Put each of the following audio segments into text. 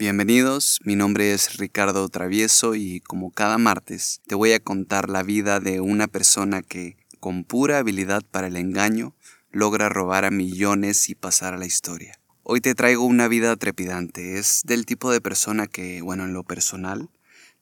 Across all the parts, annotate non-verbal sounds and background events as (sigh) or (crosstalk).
Bienvenidos, mi nombre es Ricardo Travieso y como cada martes te voy a contar la vida de una persona que, con pura habilidad para el engaño, logra robar a millones y pasar a la historia. Hoy te traigo una vida trepidante, es del tipo de persona que, bueno, en lo personal,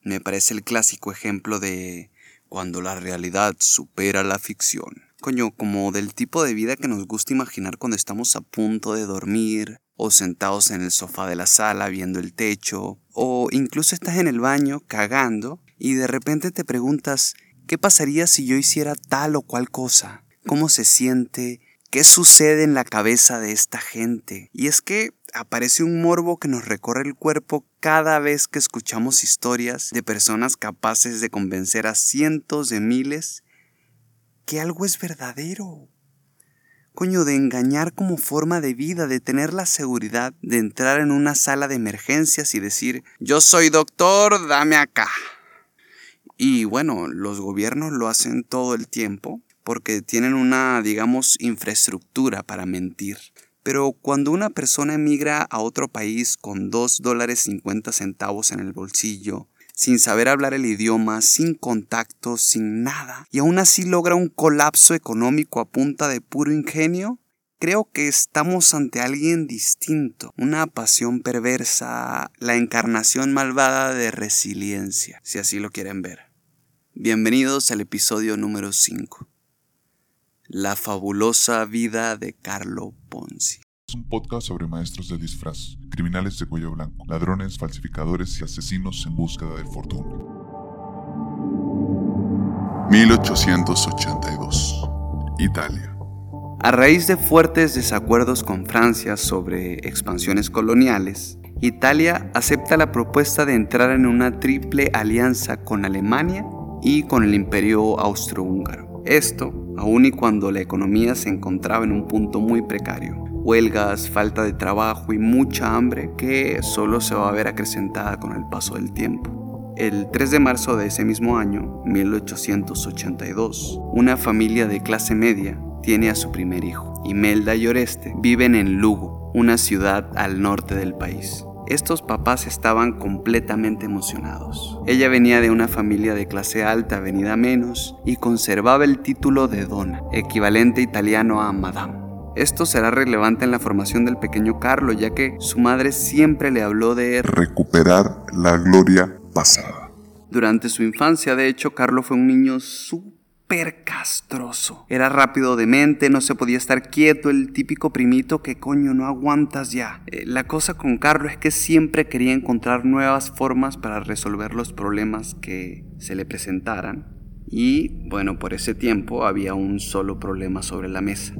me parece el clásico ejemplo de cuando la realidad supera la ficción. Coño, como del tipo de vida que nos gusta imaginar cuando estamos a punto de dormir, o sentados en el sofá de la sala viendo el techo, o incluso estás en el baño cagando y de repente te preguntas, ¿qué pasaría si yo hiciera tal o cual cosa? ¿Cómo se siente? ¿Qué sucede en la cabeza de esta gente? Y es que aparece un morbo que nos recorre el cuerpo cada vez que escuchamos historias de personas capaces de convencer a cientos de miles que algo es verdadero coño, de engañar como forma de vida, de tener la seguridad de entrar en una sala de emergencias y decir, yo soy doctor, dame acá. Y bueno, los gobiernos lo hacen todo el tiempo porque tienen una, digamos, infraestructura para mentir. Pero cuando una persona emigra a otro país con 2 dólares 50 centavos en el bolsillo, sin saber hablar el idioma, sin contacto, sin nada, y aún así logra un colapso económico a punta de puro ingenio? Creo que estamos ante alguien distinto, una pasión perversa, la encarnación malvada de resiliencia, si así lo quieren ver. Bienvenidos al episodio número 5. La fabulosa vida de Carlo Ponzi. Es un podcast sobre maestros de disfraz, criminales de cuello blanco, ladrones, falsificadores y asesinos en búsqueda de fortuna. 1882. Italia. A raíz de fuertes desacuerdos con Francia sobre expansiones coloniales, Italia acepta la propuesta de entrar en una triple alianza con Alemania y con el imperio austrohúngaro. Esto, aun y cuando la economía se encontraba en un punto muy precario huelgas, falta de trabajo y mucha hambre que solo se va a ver acrecentada con el paso del tiempo. El 3 de marzo de ese mismo año, 1882, una familia de clase media tiene a su primer hijo. Imelda y Oreste viven en Lugo, una ciudad al norte del país. Estos papás estaban completamente emocionados. Ella venía de una familia de clase alta venida menos y conservaba el título de dona, equivalente italiano a madame. Esto será relevante en la formación del pequeño Carlo, ya que su madre siempre le habló de recuperar la gloria pasada. Durante su infancia, de hecho, Carlo fue un niño súper castroso. Era rápido de mente, no se podía estar quieto, el típico primito que coño no aguantas ya. Eh, la cosa con Carlo es que siempre quería encontrar nuevas formas para resolver los problemas que se le presentaran. Y bueno, por ese tiempo había un solo problema sobre la mesa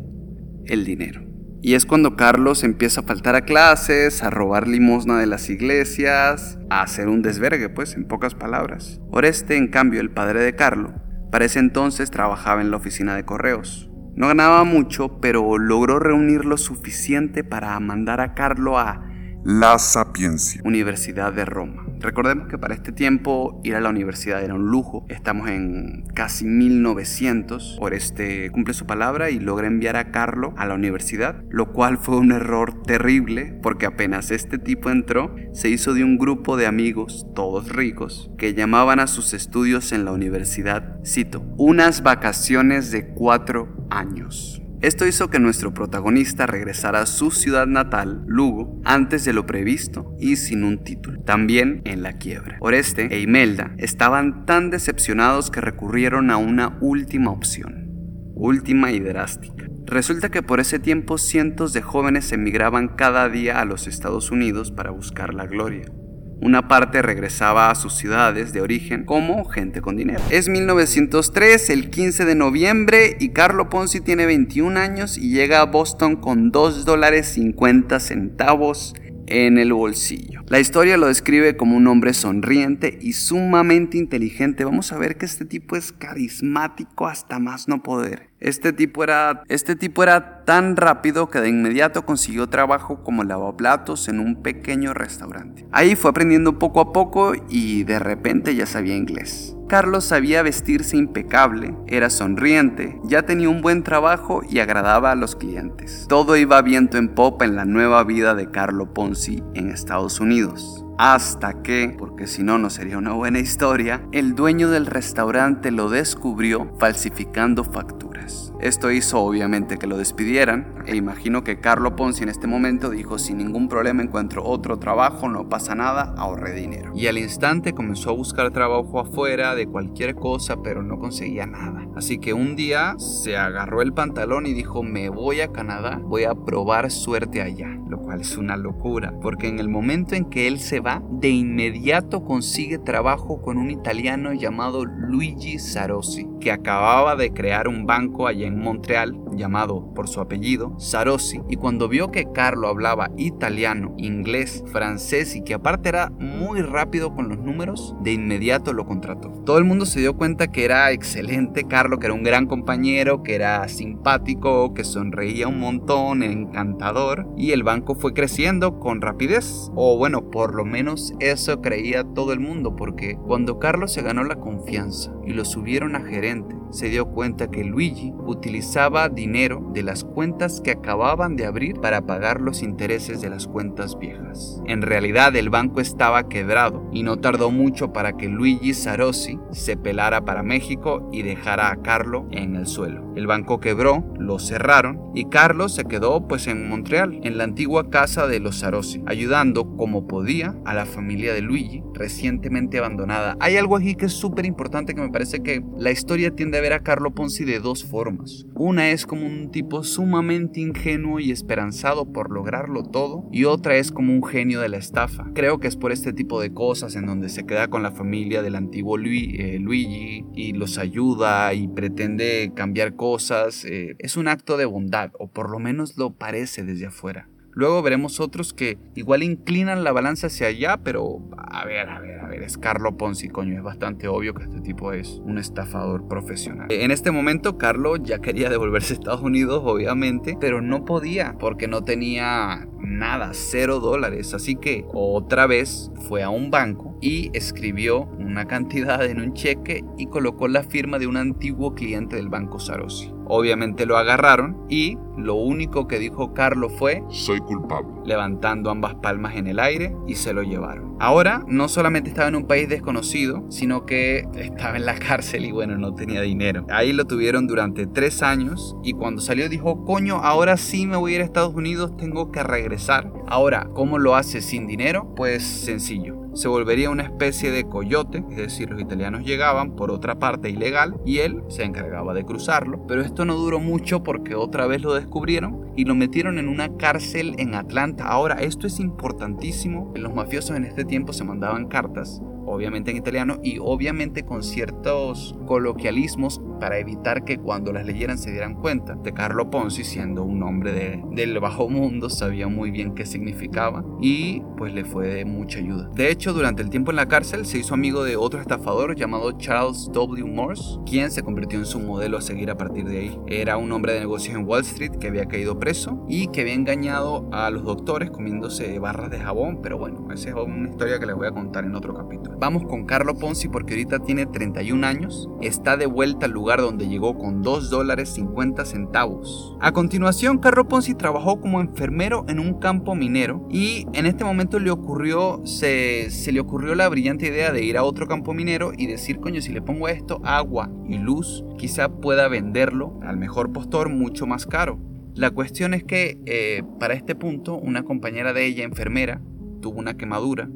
el dinero. Y es cuando Carlos empieza a faltar a clases, a robar limosna de las iglesias, a hacer un desvergue, pues, en pocas palabras. Oreste, en cambio, el padre de Carlo, para ese entonces trabajaba en la oficina de correos. No ganaba mucho, pero logró reunir lo suficiente para mandar a Carlo a la Sapiencia, Universidad de Roma. Recordemos que para este tiempo ir a la universidad era un lujo. Estamos en casi 1900. Por este cumple su palabra y logra enviar a Carlo a la universidad, lo cual fue un error terrible porque apenas este tipo entró, se hizo de un grupo de amigos, todos ricos, que llamaban a sus estudios en la universidad, cito, unas vacaciones de cuatro años. Esto hizo que nuestro protagonista regresara a su ciudad natal, Lugo, antes de lo previsto y sin un título, también en la quiebra. Oreste e Imelda estaban tan decepcionados que recurrieron a una última opción, última y drástica. Resulta que por ese tiempo cientos de jóvenes emigraban cada día a los Estados Unidos para buscar la gloria. Una parte regresaba a sus ciudades de origen como gente con dinero. Es 1903, el 15 de noviembre, y Carlo Ponzi tiene 21 años y llega a Boston con 2 dólares 50 centavos en el bolsillo. La historia lo describe como un hombre sonriente y sumamente inteligente. Vamos a ver que este tipo es carismático hasta más no poder. Este tipo era, este tipo era tan rápido que de inmediato consiguió trabajo como lavaplatos en un pequeño restaurante. Ahí fue aprendiendo poco a poco y de repente ya sabía inglés. Carlos sabía vestirse impecable, era sonriente, ya tenía un buen trabajo y agradaba a los clientes. Todo iba viento en popa en la nueva vida de Carlo Ponzi en Estados Unidos. Hasta que, porque si no, no sería una buena historia, el dueño del restaurante lo descubrió falsificando facturas. Esto hizo obviamente que lo despidieran e imagino que Carlo Ponzi en este momento dijo sin ningún problema encuentro otro trabajo, no pasa nada, ahorré dinero. Y al instante comenzó a buscar trabajo afuera de cualquier cosa pero no conseguía nada. Así que un día se agarró el pantalón y dijo me voy a Canadá, voy a probar suerte allá, cual es una locura porque en el momento en que él se va, de inmediato consigue trabajo con un italiano llamado Luigi Sarossi, que acababa de crear un banco allá en Montreal llamado por su apellido Sarossi y cuando vio que Carlo hablaba italiano, inglés, francés y que aparte era muy rápido con los números, de inmediato lo contrató. Todo el mundo se dio cuenta que era excelente Carlo, que era un gran compañero, que era simpático, que sonreía un montón, encantador y el banco fue creciendo con rapidez o bueno, por lo menos eso creía todo el mundo porque cuando Carlo se ganó la confianza y lo subieron a gerente, se dio cuenta que Luigi utilizaba dinero de las cuentas que acababan de abrir para pagar los intereses de las cuentas viejas. En realidad el banco estaba quebrado y no tardó mucho para que Luigi Sarossi se pelara para México y dejara a Carlo en el suelo. El banco quebró, lo cerraron y Carlos se quedó pues en Montreal, en la antigua casa de los Sarossi, ayudando como podía a la familia de Luigi, recientemente abandonada. Hay algo aquí que es súper importante que me parece que la historia tiende a ver a Carlo Ponzi de dos formas. Una es como un tipo sumamente ingenuo y esperanzado por lograrlo todo y otra es como un genio de la estafa. Creo que es por este tipo de cosas en donde se queda con la familia del antiguo eh, Luigi y los ayuda y pretende cambiar cosas. Eh, es un acto de bondad o por lo menos lo parece desde afuera. Luego veremos otros que igual inclinan la balanza hacia allá, pero a ver, a ver, a ver, es Carlo Ponzi, coño, es bastante obvio que este tipo es un estafador profesional. En este momento, Carlo ya quería devolverse a Estados Unidos, obviamente, pero no podía porque no tenía nada, cero dólares. Así que otra vez fue a un banco y escribió una cantidad en un cheque y colocó la firma de un antiguo cliente del banco Sarosi. Obviamente lo agarraron y lo único que dijo Carlos fue Soy culpable. Levantando ambas palmas en el aire y se lo llevaron. Ahora no solamente estaba en un país desconocido, sino que estaba en la cárcel y bueno, no tenía dinero. Ahí lo tuvieron durante tres años y cuando salió dijo, coño, ahora sí me voy a ir a Estados Unidos, tengo que regresar. Ahora, ¿cómo lo hace sin dinero? Pues sencillo se volvería una especie de coyote, es decir, los italianos llegaban por otra parte ilegal y él se encargaba de cruzarlo, pero esto no duró mucho porque otra vez lo descubrieron y lo metieron en una cárcel en Atlanta. Ahora, esto es importantísimo, los mafiosos en este tiempo se mandaban cartas obviamente en italiano y obviamente con ciertos coloquialismos para evitar que cuando las leyeran se dieran cuenta. De Carlo Ponzi, siendo un hombre de, del bajo mundo, sabía muy bien qué significaba y pues le fue de mucha ayuda. De hecho, durante el tiempo en la cárcel se hizo amigo de otro estafador llamado Charles W. Morse, quien se convirtió en su modelo a seguir a partir de ahí. Era un hombre de negocios en Wall Street que había caído preso y que había engañado a los doctores comiéndose barras de jabón, pero bueno, esa es una historia que les voy a contar en otro capítulo. Vamos con Carlo Ponzi porque ahorita tiene 31 años, está de vuelta al lugar donde llegó con 2 dólares 50 centavos. A continuación, Carlo Ponzi trabajó como enfermero en un campo minero y en este momento le ocurrió, se, se le ocurrió la brillante idea de ir a otro campo minero y decir, coño, si le pongo esto, agua y luz, quizá pueda venderlo al mejor postor mucho más caro. La cuestión es que eh, para este punto una compañera de ella, enfermera, tuvo una quemadura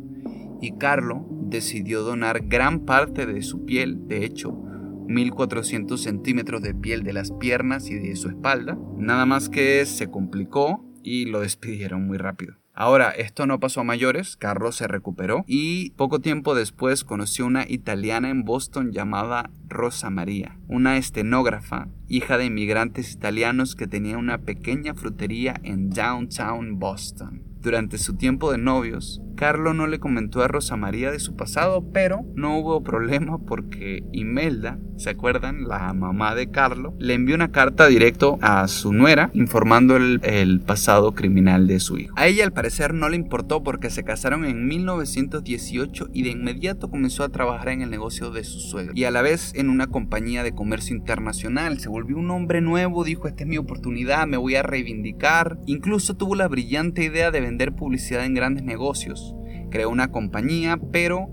y Carlo decidió donar gran parte de su piel, de hecho, 1400 centímetros de piel de las piernas y de su espalda. Nada más que se complicó y lo (laughs) despidieron muy rápido. Ahora, esto no pasó a mayores, Carlos se recuperó y poco tiempo después conoció una italiana en Boston llamada Rosa María, una estenógrafa, hija de inmigrantes italianos que tenía una pequeña frutería en downtown Boston. Durante su tiempo de novios, Carlo no le comentó a Rosa María de su pasado, pero no hubo problema porque Imelda, ¿se acuerdan? La mamá de Carlo, le envió una carta directo a su nuera informando el, el pasado criminal de su hijo. A ella al parecer no le importó porque se casaron en 1918 y de inmediato comenzó a trabajar en el negocio de su suegro y a la vez en una compañía de comercio internacional. Se volvió un hombre nuevo, dijo esta es mi oportunidad, me voy a reivindicar. Incluso tuvo la brillante idea de vender publicidad en grandes negocios. Creó una compañía, pero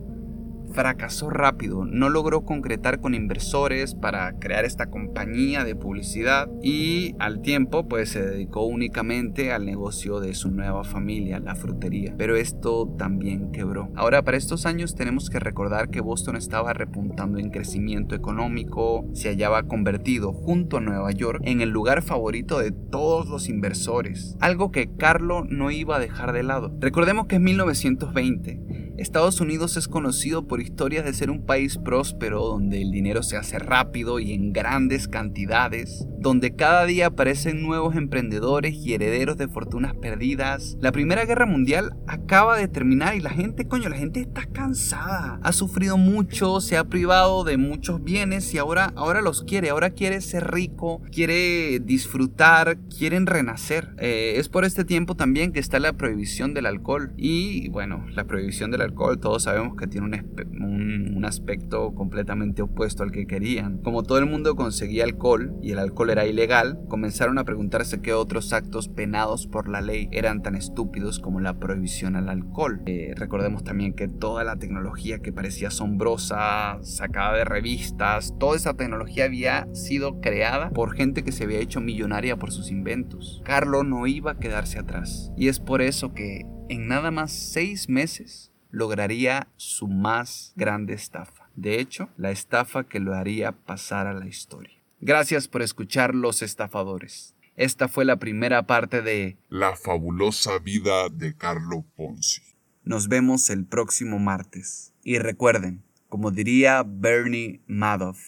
fracasó rápido, no logró concretar con inversores para crear esta compañía de publicidad y al tiempo pues se dedicó únicamente al negocio de su nueva familia, la frutería. Pero esto también quebró. Ahora para estos años tenemos que recordar que Boston estaba repuntando en crecimiento económico, se hallaba convertido junto a Nueva York en el lugar favorito de todos los inversores, algo que Carlo no iba a dejar de lado. Recordemos que es 1920 Estados Unidos es conocido por historias de ser un país próspero donde el dinero se hace rápido y en grandes cantidades, donde cada día aparecen nuevos emprendedores y herederos de fortunas perdidas. La Primera Guerra Mundial acaba de terminar y la gente, coño, la gente está cansada. Ha sufrido mucho, se ha privado de muchos bienes y ahora, ahora los quiere, ahora quiere ser rico, quiere disfrutar, quieren renacer. Eh, es por este tiempo también que está la prohibición del alcohol y bueno, la prohibición del alcohol todos sabemos que tiene un, un aspecto completamente opuesto al que querían. Como todo el mundo conseguía alcohol y el alcohol era ilegal, comenzaron a preguntarse qué otros actos penados por la ley eran tan estúpidos como la prohibición al alcohol. Eh, recordemos también que toda la tecnología que parecía asombrosa, sacada de revistas, toda esa tecnología había sido creada por gente que se había hecho millonaria por sus inventos. Carlo no iba a quedarse atrás. Y es por eso que en nada más seis meses lograría su más grande estafa. De hecho, la estafa que lo haría pasar a la historia. Gracias por escuchar Los Estafadores. Esta fue la primera parte de La fabulosa vida de Carlo Ponzi. Nos vemos el próximo martes. Y recuerden, como diría Bernie Madoff,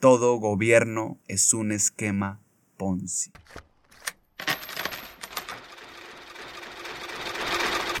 todo gobierno es un esquema Ponzi.